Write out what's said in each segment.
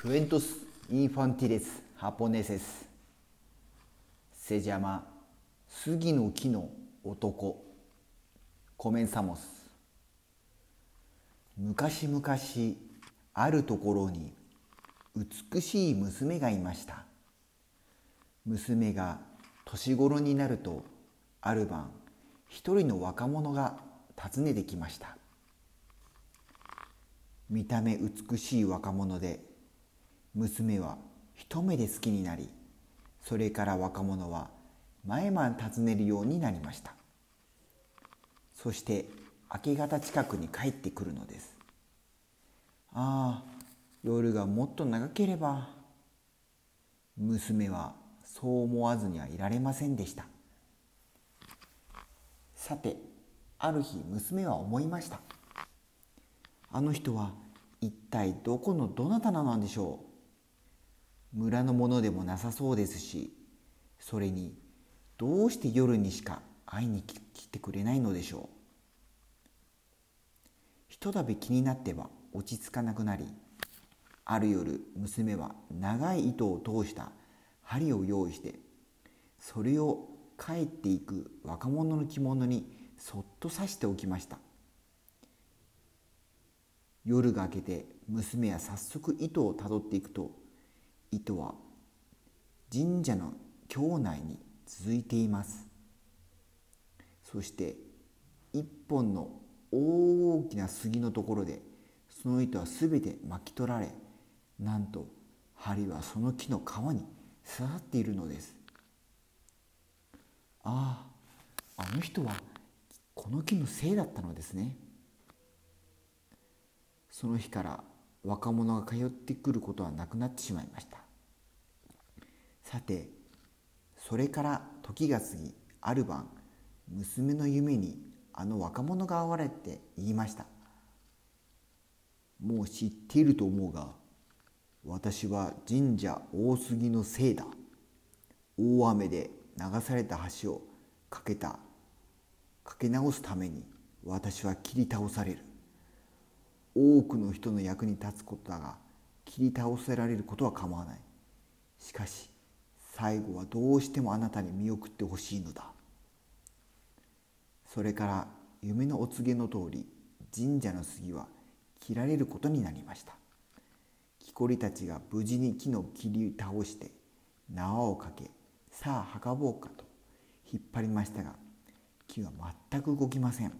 Cuentos infantiles japoneses. se llama 杉の木の男。コメンサモス。昔々あるところに美しい娘がいました。娘が年頃になるとある晩一人の若者が訪ねてきました。見た目美しい若者で娘は一目で好きになりそれから若者は毎晩訪ねるようになりました。そして明け方近くに帰ってくるのです。ああ夜がもっと長ければ娘はそう思わずにはいられませんでした。さてある日娘は思いました。あの人は一体どこのどなたなのでしょう？村のものでもなさそうですしそれにどうして夜にしか会いに来てくれないのでしょう。ひとたび気になっては落ち着かなくなりある夜娘は長い糸を通した針を用意してそれを帰っていく若者の着物にそっと刺しておきました。夜が明けて娘は早速糸をたどっていくと糸は神社の境内に続いています。そして一本の大きな杉のところでその糸は全て巻き取られなんと針はその木の皮に刺さっているのです。あああの人はこの木のせいだったのですね。その日から若者が通ってくることはなくなってしまいました。さてそれから時が過ぎある晩娘の夢にあの若者が現れて言いました「もう知っていると思うが私は神社大杉のせいだ。大雨で流された橋を架けた架け直すために私は切り倒される。多くの人の役に立つことだが切り倒せられることは構わない。しかし最後はどうしてもあなたに見送ってほしいのだ。それから夢のお告げの通り神社の杉は切られることになりました。木こりたちが無事に木の切り倒して縄をかけさあ運ぼうかと引っ張りましたが木は全く動きません。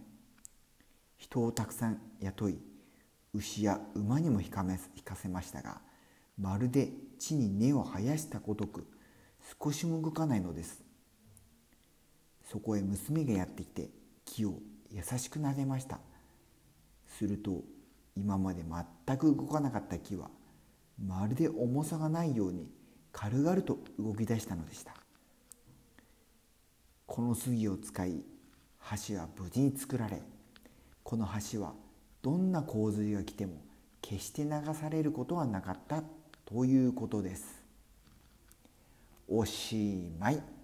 人をたくさん雇い牛や馬にも引かめ引かせましたがまるで地に根を生やしたごとく少しも動かないのです。そこへ娘がやってきて木を優しく撫でました。すると今まで全く動かなかった木はまるで重さがないように軽々と動き出したのでした。この杉を使い橋は無事に作られこの橋はどんな洪水が来ても決して流されることはなかったということです。おしまい。